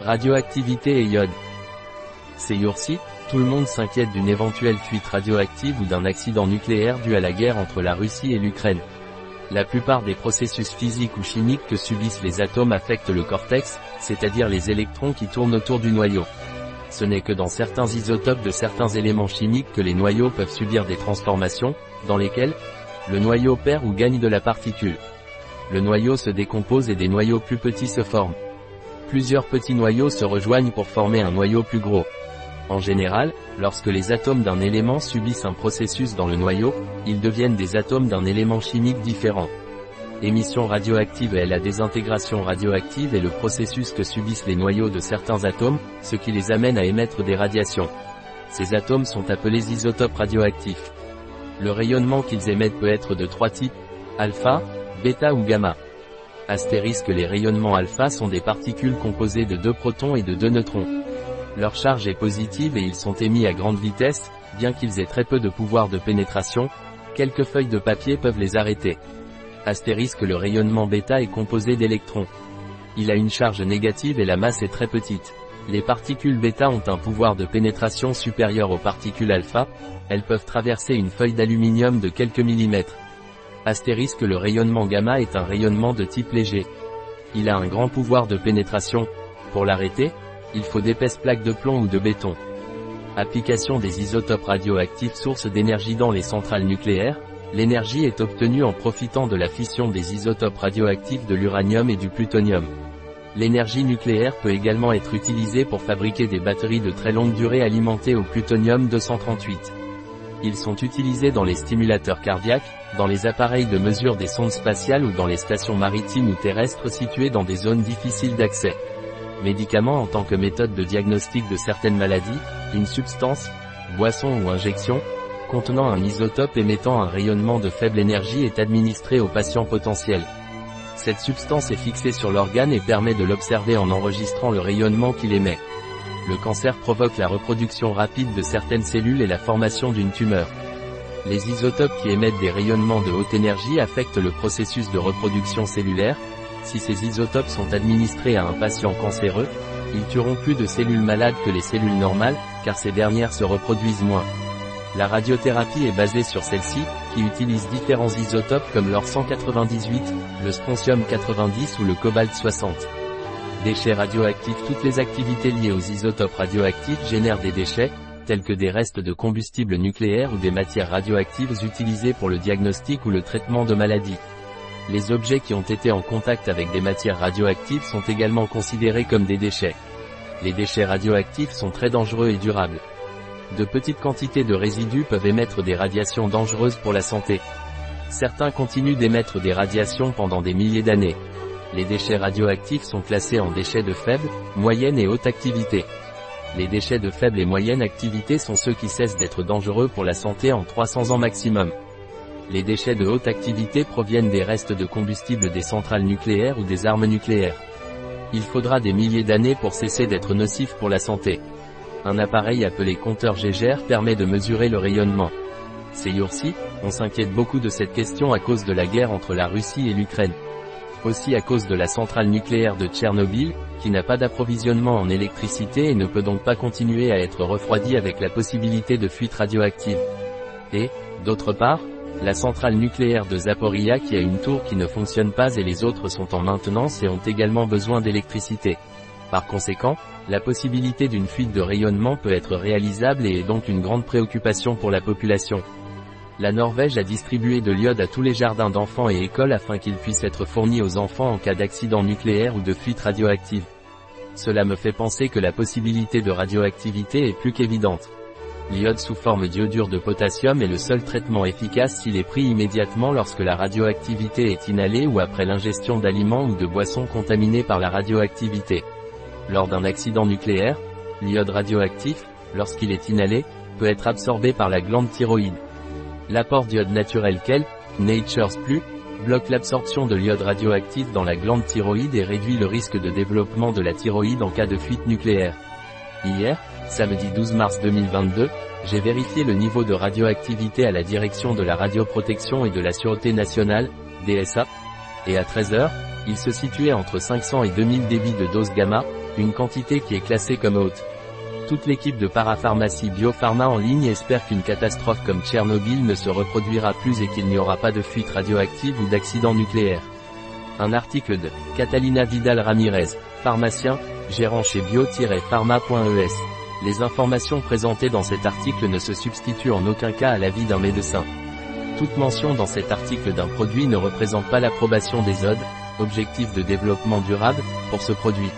Radioactivité et iode. Ces jours-ci, tout le monde s'inquiète d'une éventuelle fuite radioactive ou d'un accident nucléaire dû à la guerre entre la Russie et l'Ukraine. La plupart des processus physiques ou chimiques que subissent les atomes affectent le cortex, c'est-à-dire les électrons qui tournent autour du noyau. Ce n'est que dans certains isotopes de certains éléments chimiques que les noyaux peuvent subir des transformations, dans lesquelles le noyau perd ou gagne de la particule. Le noyau se décompose et des noyaux plus petits se forment. Plusieurs petits noyaux se rejoignent pour former un noyau plus gros. En général, lorsque les atomes d'un élément subissent un processus dans le noyau, ils deviennent des atomes d'un élément chimique différent. Émission radioactive et la désintégration radioactive est le processus que subissent les noyaux de certains atomes, ce qui les amène à émettre des radiations. Ces atomes sont appelés isotopes radioactifs. Le rayonnement qu'ils émettent peut être de trois types, alpha, bêta ou gamma. Astérisque les rayonnements alpha sont des particules composées de deux protons et de deux neutrons. Leur charge est positive et ils sont émis à grande vitesse, bien qu'ils aient très peu de pouvoir de pénétration, quelques feuilles de papier peuvent les arrêter. Astérisque le rayonnement bêta est composé d'électrons. Il a une charge négative et la masse est très petite. Les particules bêta ont un pouvoir de pénétration supérieur aux particules alpha, elles peuvent traverser une feuille d'aluminium de quelques millimètres. Astérisque le rayonnement gamma est un rayonnement de type léger. Il a un grand pouvoir de pénétration. Pour l'arrêter, il faut d'épaisses plaques de plomb ou de béton. Application des isotopes radioactifs source d'énergie dans les centrales nucléaires, l'énergie est obtenue en profitant de la fission des isotopes radioactifs de l'uranium et du plutonium. L'énergie nucléaire peut également être utilisée pour fabriquer des batteries de très longue durée alimentées au plutonium 238. Ils sont utilisés dans les stimulateurs cardiaques, dans les appareils de mesure des sondes spatiales ou dans les stations maritimes ou terrestres situées dans des zones difficiles d'accès. Médicaments en tant que méthode de diagnostic de certaines maladies, une substance, boisson ou injection, contenant un isotope émettant un rayonnement de faible énergie est administrée au patient potentiel. Cette substance est fixée sur l'organe et permet de l'observer en enregistrant le rayonnement qu'il émet. Le cancer provoque la reproduction rapide de certaines cellules et la formation d'une tumeur. Les isotopes qui émettent des rayonnements de haute énergie affectent le processus de reproduction cellulaire. Si ces isotopes sont administrés à un patient cancéreux, ils tueront plus de cellules malades que les cellules normales, car ces dernières se reproduisent moins. La radiothérapie est basée sur celle-ci, qui utilise différents isotopes comme l'or 198, le strontium 90 ou le cobalt 60. Déchets radioactifs Toutes les activités liées aux isotopes radioactifs génèrent des déchets, tels que des restes de combustible nucléaire ou des matières radioactives utilisées pour le diagnostic ou le traitement de maladies. Les objets qui ont été en contact avec des matières radioactives sont également considérés comme des déchets. Les déchets radioactifs sont très dangereux et durables. De petites quantités de résidus peuvent émettre des radiations dangereuses pour la santé. Certains continuent d'émettre des radiations pendant des milliers d'années. Les déchets radioactifs sont classés en déchets de faible, moyenne et haute activité. Les déchets de faible et moyenne activité sont ceux qui cessent d'être dangereux pour la santé en 300 ans maximum. Les déchets de haute activité proviennent des restes de combustible des centrales nucléaires ou des armes nucléaires. Il faudra des milliers d'années pour cesser d'être nocifs pour la santé. Un appareil appelé compteur Gégère permet de mesurer le rayonnement. Ces jours-ci, on s'inquiète beaucoup de cette question à cause de la guerre entre la Russie et l'Ukraine. Aussi à cause de la centrale nucléaire de Tchernobyl, qui n'a pas d'approvisionnement en électricité et ne peut donc pas continuer à être refroidie avec la possibilité de fuite radioactive. Et, d'autre part, la centrale nucléaire de Zaporia qui a une tour qui ne fonctionne pas et les autres sont en maintenance et ont également besoin d'électricité. Par conséquent, la possibilité d'une fuite de rayonnement peut être réalisable et est donc une grande préoccupation pour la population. La Norvège a distribué de l'iode à tous les jardins d'enfants et écoles afin qu'il puisse être fourni aux enfants en cas d'accident nucléaire ou de fuite radioactive. Cela me fait penser que la possibilité de radioactivité est plus qu'évidente. L'iode sous forme d'iodure de potassium est le seul traitement efficace s'il est pris immédiatement lorsque la radioactivité est inhalée ou après l'ingestion d'aliments ou de boissons contaminés par la radioactivité. Lors d'un accident nucléaire, l'iode radioactif, lorsqu'il est inhalé, peut être absorbé par la glande thyroïde. L'apport d'iode naturel KEL, Nature's Plus, bloque l'absorption de l'iode radioactif dans la glande thyroïde et réduit le risque de développement de la thyroïde en cas de fuite nucléaire. Hier, samedi 12 mars 2022, j'ai vérifié le niveau de radioactivité à la direction de la radioprotection et de la sûreté nationale, DSA, et à 13h, il se situait entre 500 et 2000 débits de dose gamma, une quantité qui est classée comme haute. Toute l'équipe de parapharmacie Biopharma en ligne espère qu'une catastrophe comme Tchernobyl ne se reproduira plus et qu'il n'y aura pas de fuite radioactive ou d'accident nucléaire. Un article de Catalina Vidal Ramirez, pharmacien, gérant chez bio-pharma.es. Les informations présentées dans cet article ne se substituent en aucun cas à l'avis d'un médecin. Toute mention dans cet article d'un produit ne représente pas l'approbation des ODE, objectifs de développement durable, pour ce produit.